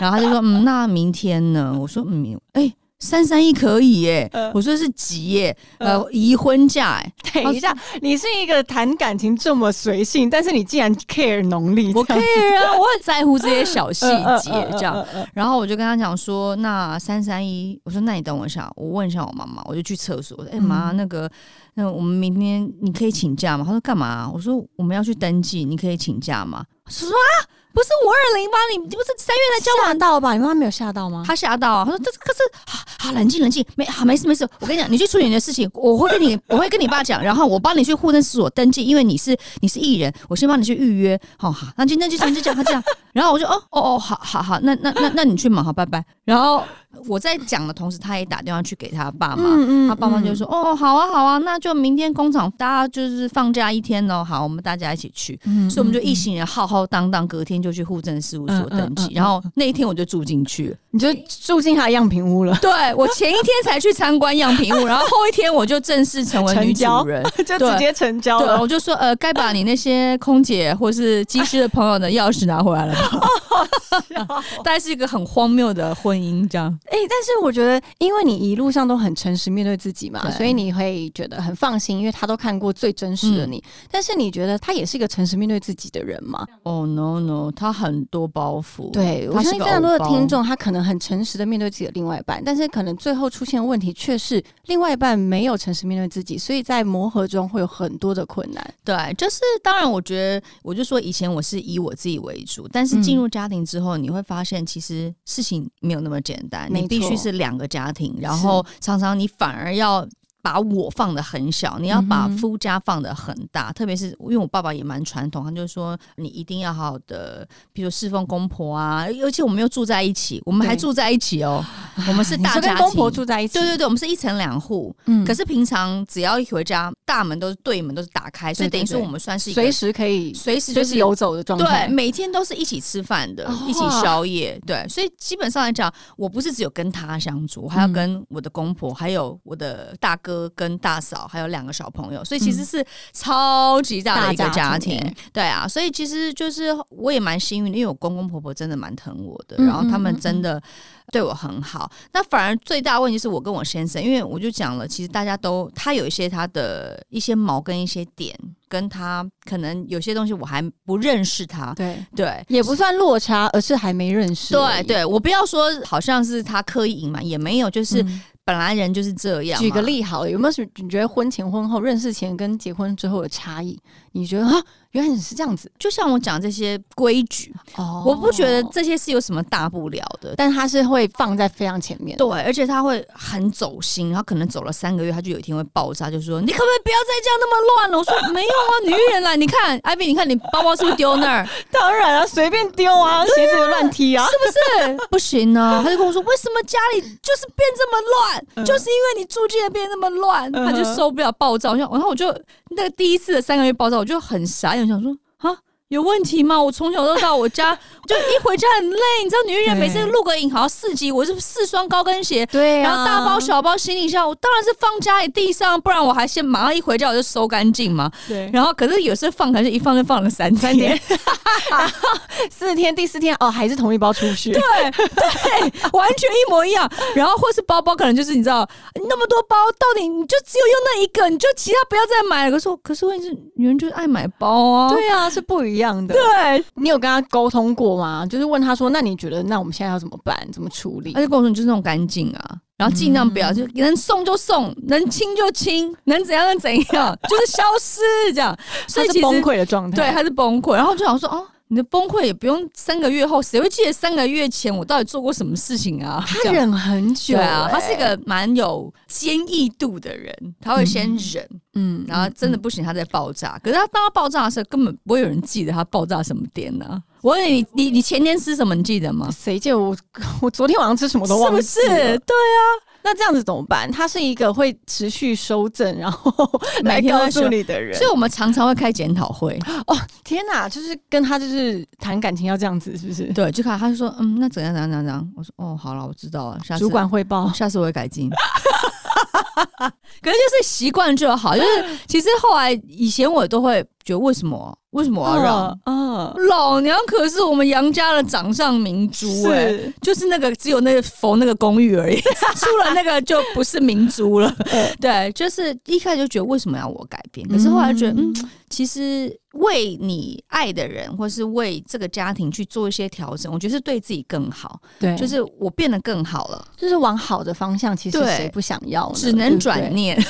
然后他就说：“嗯，那明天呢？”我说：“嗯，哎、三三一可以耶，我说是急耶，呃，移婚假哎。等一下，你是一个谈感情这么随性，但是你竟然 care 农历？我 care 啊，我很在乎这些小细节，这样。然后我就跟他讲说，那三三一，我说那你等我一下，我问一下我妈妈，我就去厕所。哎妈，那个，那我们明天你可以请假吗？他说干嘛？我说我们要去登记，你可以请假吗？说啊。不是五二零吗？你你不是三月才交往到吧？你妈妈没有吓到吗？她吓到，她说这可是 好好冷静冷静，没好没事没事。我跟你讲，你去处理你的事情，我会跟你我会跟你爸讲，然后我帮你去户政所登记，因为你是你是艺人，我先帮你去预约。好好，那就那就这样就讲他这样，然后我就哦哦哦，好好好，那那那那你去忙好，拜拜。然后。我在讲的同时，他也打电话去给他爸妈，他爸妈就说：“哦，好啊，好啊，那就明天工厂大家就是放假一天哦，好，我们大家一起去。”所以我们就一行人浩浩荡荡，隔天就去户政事务所登记，然后那一天我就住进去，你就住进他的样品屋了。对我前一天才去参观样品屋，然后后一天我就正式成为女主人，就直接成交了。我就说：“呃，该把你那些空姐或是机师的朋友的钥匙拿回来了。”大概是一个很荒谬的婚姻，这样。哎，但是我觉得，因为你一路上都很诚实面对自己嘛，所以你会觉得很放心，因为他都看过最真实的你。但是你觉得他也是一个诚实面对自己的人吗？哦，no no，他很多包袱。对我相信非常多的听众，他可能很诚实的面对自己的另外一半，但是可能最后出现问题却是另外一半没有诚实面对自己，所以在磨合中会有很多的困难。对，就是当然，我觉得我就说以前我是以我自己为主，但是进入家庭之后，你会发现其实事情没有那么简单，你必须是两个家庭，然后常常你反而要。把我放的很小，你要把夫家放的很大，特别是因为我爸爸也蛮传统，他就说你一定要好好的，比如侍奉公婆啊，尤其我们又住在一起，我们还住在一起哦，我们是大家公婆住在一起，对对对，我们是一层两户，嗯，可是平常只要一回家，大门都是对门都是打开，所以等于说我们算是随时可以随时就是游走的状态，对，每天都是一起吃饭的，一起宵夜，对，所以基本上来讲，我不是只有跟他相处，我还要跟我的公婆，还有我的大哥跟大。嫂还有两个小朋友，所以其实是超级大的一个家庭。对啊，所以其实就是我也蛮幸运的，因为我公公婆婆真的蛮疼我的，然后他们真的对我很好。那反而最大问题是我跟我先生，因为我就讲了，其实大家都他有一些他的一些毛跟一些点，跟他可能有些东西我还不认识他。对对，也不算落差，而是还没认识。对对，我不要说好像是他刻意隐瞒，也没有，就是。本来人就是这样。举个例好，了，有没有什么你觉得婚前婚后认识前跟结婚之后的差异？你觉得啊？原来你是这样子，就像我讲这些规矩，哦，我不觉得这些是有什么大不了的，但他是会放在非常前面，对，而且他会很走心，然后可能走了三个月，他就有一天会爆炸，就说你可不可以不要再这样那么乱了？我说没有啊，女人啦，你看艾比，你看你包包是不是丢那儿？当然啊，随便丢啊，鞋子乱踢啊，是不是？不行呢，他就跟我说，为什么家里就是变这么乱？就是因为你住进来变那么乱，他就受不了暴躁，然后我就那个第一次的三个月暴躁，我就很傻。我想说，有问题吗？我从小都到我家，就一回家很累。你知道，女人每次录个影好像四级，我是四双高跟鞋，对，然后大包小包行李箱，我当然是放家里地上，不然我还先马上一回家我就收干净嘛。对，然后可是有时候放，可是一放就放了三三天，然后四天，第四天哦，还是同一包出去，对对，完全一模一样。然后或是包包，可能就是你知道，那么多包，到底你就只有用那一个，你就其他不要再买了。可是可是问题是，女人就是爱买包啊，对啊，是不一样。样的，对你有跟他沟通过吗？就是问他说：“那你觉得，那我们现在要怎么办？怎么处理？”他就跟我说：“你就是那种干净啊，然后尽量不要，就能送就送，能亲就亲，能怎样就怎样，就是消失这样。”所以是崩溃的状态，对，他是崩溃。然后就想说：“哦。”你的崩溃也不用三个月后，谁会记得三个月前我到底做过什么事情啊？他忍很久，对啊，他是一个蛮有坚毅度的人，他会先忍，嗯，然后真的不行，他再爆炸。可是他当他爆炸的时候，根本不会有人记得他爆炸什么点呢？我问你，你你前天吃什么？你记得吗？谁记得我？我昨天晚上吃什么都忘记了。是不是？对啊。那这样子怎么办？他是一个会持续收正，然后 来告诉你的人，所以我们常常会开检讨会。哦，天哪！就是跟他就是谈感情要这样子，是不是？对，就看他就说，嗯，那怎样怎样怎样？我说，哦，好了，我知道了，下次主管汇报，下次我会改进。可能就是习惯就好，就是其实后来以前我都会觉得为什么？为什么我要让？嗯，老娘可是我们杨家的掌上明珠哎、是就是那个只有那个佛那个公寓而已，出了那个就不是明珠了。对，就是一开始就觉得为什么要我改变，可是后来觉得嗯，其实为你爱的人，或是为这个家庭去做一些调整，我觉得是对自己更好，对，就是我变得更好了，就是往好的方向，其实谁不想要呢？只能转对念。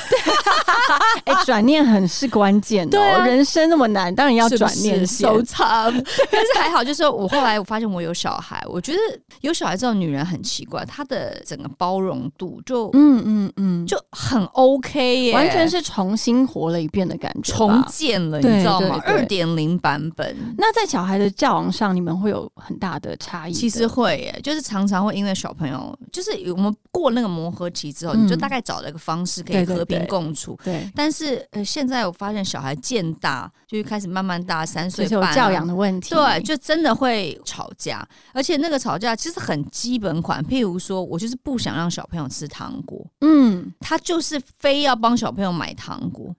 哎，转念很是关键哦。对啊。人生那么难，当然要转念是先。so tough 但是还好，就是我后来我发现我有小孩，我觉得有小孩之后，女人很奇怪，她的整个包容度就、嗯嗯嗯，就很 OK 耶，完全是重新活了一遍的感觉。重建了，你知道吗？二点零版本。那在小孩的教养上，你们会有很大的差异？其实会耶，就是常常会因为小朋友，就是我们过那个磨合期之后，嗯你就大概找了一个方式可以和平共处。对，但是呃，现在我发现小孩渐大，就是开始慢慢大，三岁半、啊、教养的问题。对，就真的会吵架，而且那个吵架其实很基本款，譬如说我就是不想让小朋友吃糖果，嗯，他就是非要帮小朋友买糖果。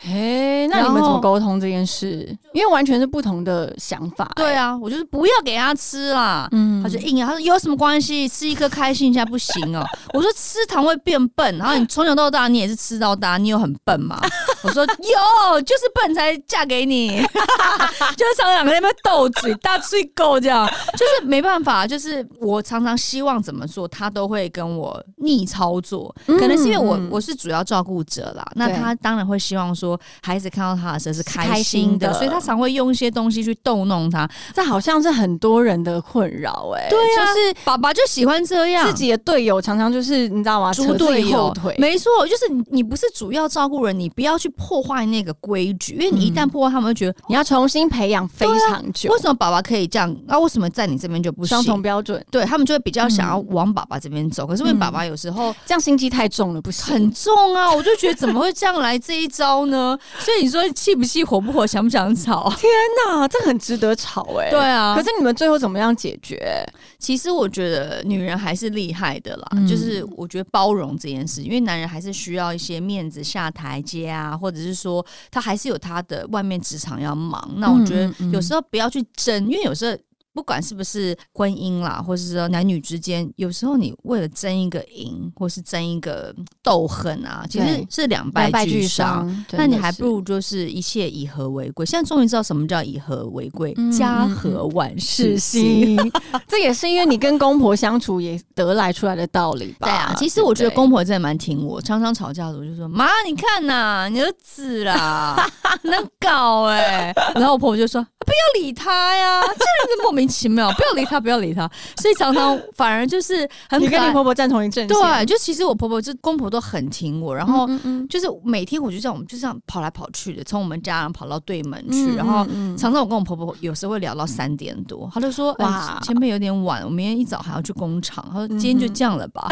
嘿，那你们怎么沟通这件事？因为完全是不同的想法。对啊，我就是不要给他吃啦。嗯他就硬要，他说有什么关系？吃一颗开心一下不行哦。我说吃糖会变笨，然后你从小到大你也是吃到大，你有很笨吗？我说有，就是笨才嫁给你，就是常常两个人在那边斗嘴，大嘴狗这样，就是没办法，就是我常常希望怎么做，他都会跟我逆操作，可能是因为我嗯我是主要照顾者啦，那他当然会希望说孩子看到他的时候是开开心心的，所以他常会用一些东西去逗弄他。这好像是很多人的困扰哎。对啊就是爸爸就喜欢这样，自己的队友常常就是你知道吗？猪扯自队友后腿。没错，就是你你不是主要照顾人，你不要去破坏那个规矩，因为你一旦破坏，他们会觉得、你要重新培养非常久，为什么爸爸可以这样，那、为什么在你这边就不双重？标准？对他们就会比较想要往爸爸这边走，可是因为嗯爸爸有时候这样心机太重了，不行。很重啊，我就觉得怎么会这样来这一招呢？所以你说气不气、火不火、想不想吵？天哪，这很值得吵哎。对啊，可是你们最后怎么样解决？其实我觉得女人还是厉害的啦，嗯就是我觉得包容这件事，因为男人还是需要一些面子下台阶啊，或者是说他还是有他的外面职场要忙。那我觉得有时候不要去争，因为有时候。不管是不是婚姻啦，或者是说男女之间，有时候你为了争一个赢，或是争一个斗恨啊，其实是两两败败俱俱伤。那你还不如就是一切以和为贵。现在终于知道什么叫以和为贵，嗯家嗯和万事兴。这也是因为你跟公婆相处也得来出来的道理吧？对啊，其实我觉得公婆真的蛮挺我，常常吵架的时候就说：“妈，你看呐、你儿子啦，很难搞哎、然后我婆婆就说：“不要理他呀，这人是莫名其妙，不要理他，不要理他。”所以常常反而就是很你跟你婆婆站同一阵线，对，就其实我婆婆就公婆都很挺我，然后就是每天我就这样，我们就这样跑来跑去的，从我们家然后跑到对门去，嗯然后常常我跟我婆婆有时候会聊到三点多，她就说：“哇哇，前面有点晚，我明天一早还要去工厂。”她说：“嗯哼今天就这样了吧。”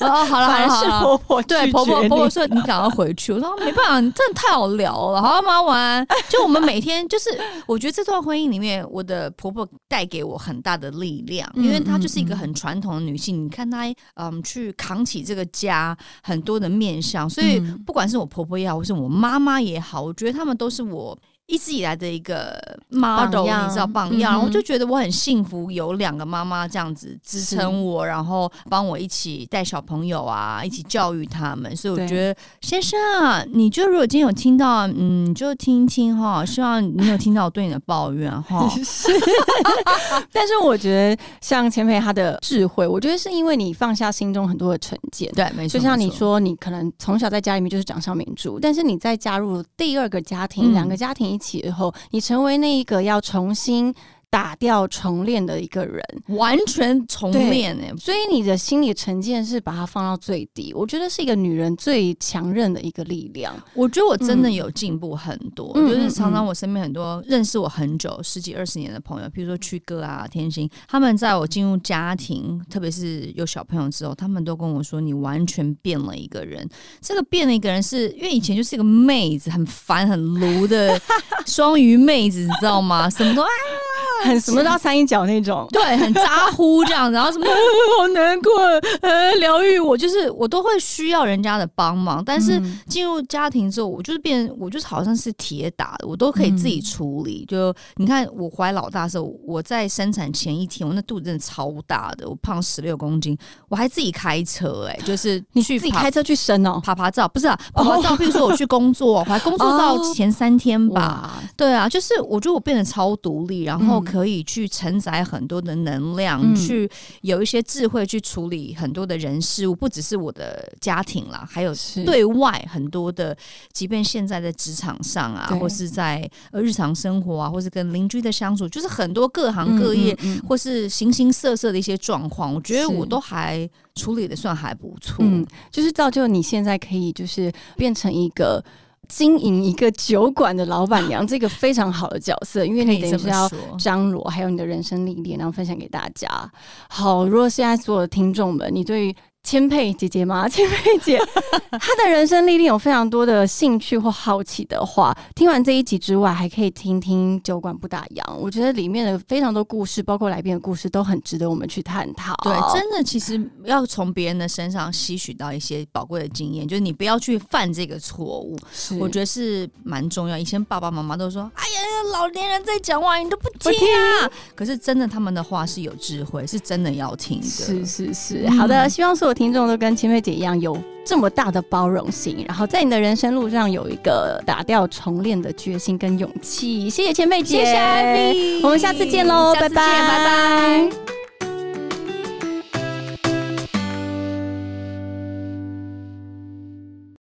哦，好了好反而是了好了。婆婆对婆婆婆婆说你赶快回去，我说没办法，你真的太好聊了，好妈晚安。就我们每天就是，我觉得这段婚姻里面，我的婆婆带给我很大的力量，因为她就是一个很传统的女性。你看她，嗯，去扛起这个家很多的面相，所以嗯不管是我婆婆也好，或是我妈妈也好，我觉得她们都是我。一直以来的一个 model，你知道榜样，我就觉得我很幸福，有两个妈妈这样子支撑我，然后帮我一起带小朋友啊，一起教育他们。所以我觉得，先生啊，你就如果今天有听到，嗯，就听一听哈，希望你有听到我对你的抱怨哈。是，但是我觉得像钱培他的智慧，我觉得是因为你放下心中很多的成见。对，没错，就像你，说，你可能从小在家里面就是掌上明珠，但是你在加入第二个家庭，嗯两、个家庭一起以后，你成为那一个要重新打掉重练的一个人，完全重练哎、所以你的心理成见是把它放到最低。我觉得是一个女人最强韧的一个力量。我觉得我真的嗯有进步很多，嗯就是常常我身边很多认识我很久、十几二十年的朋友，比如说曲哥啊、天心，他们在我进入家庭，特别是有小朋友之后，他们都跟我说：“你完全变了一个人。”这个变了一个人是，因为以前就是一个妹子，很烦、很卢的双鱼妹子，你知道吗？什么都啊。很什么都要掺一脚那种，对，很咋呼这样子，然后什么 好难过，呃，疗愈我，就是我都会需要人家的帮忙。但是进入家庭之后，我就是变，我就是好像是铁打的，我都可以自己处理。就你看，我怀老大的时候，我在生产前一天，我那肚子真的超大的，我胖十六公斤，我还自己开车，哎，就是你去自己开车去生哦，爬爬照，不是啊，爬爬照。比如说我去工作，我还工作到前三天吧，对啊，就是我觉得我变得超独立，然后可以去承载很多的能量，去有一些智慧去处理很多的人事物，不只是我的家庭啦，还有对外很多的，即便现在在职场上啊，或是在呃日常生活啊，或是跟邻居的相处，就是很多各行各业或是形形色色的一些状况，我觉得我都还处理的算还不错，嗯，就是造就你现在可以就是变成一个。经营一个酒馆的老板娘，这个非常好的角色，因为你等于是要张罗，还有你的人生历练，然后分享给大家。好，如果现在所有的听众们，你对。千佩姐姐吗？千佩姐，她的人生历练有非常多的兴趣或好奇的话，听完这一集之外，还可以听听酒馆不打烊。我觉得里面的非常多故事，包括来宾的故事，都很值得我们去探讨。对，真的，其实要从别人的身上吸取到一些宝贵的经验，就是你不要去犯这个错误。我觉得是蛮重要。以前爸爸妈妈都说：“哎呀，老年人在讲话，你都不听啊。”可是真的，他们的话是有智慧，是真的要听的。是是是，好的，希望所有。听众都跟千惠姐一样有这么大的包容心，然后在你的人生路上有一个打掉重练的决心跟勇气。谢谢千惠姐，谢谢，我们下次见喽，拜拜，拜拜。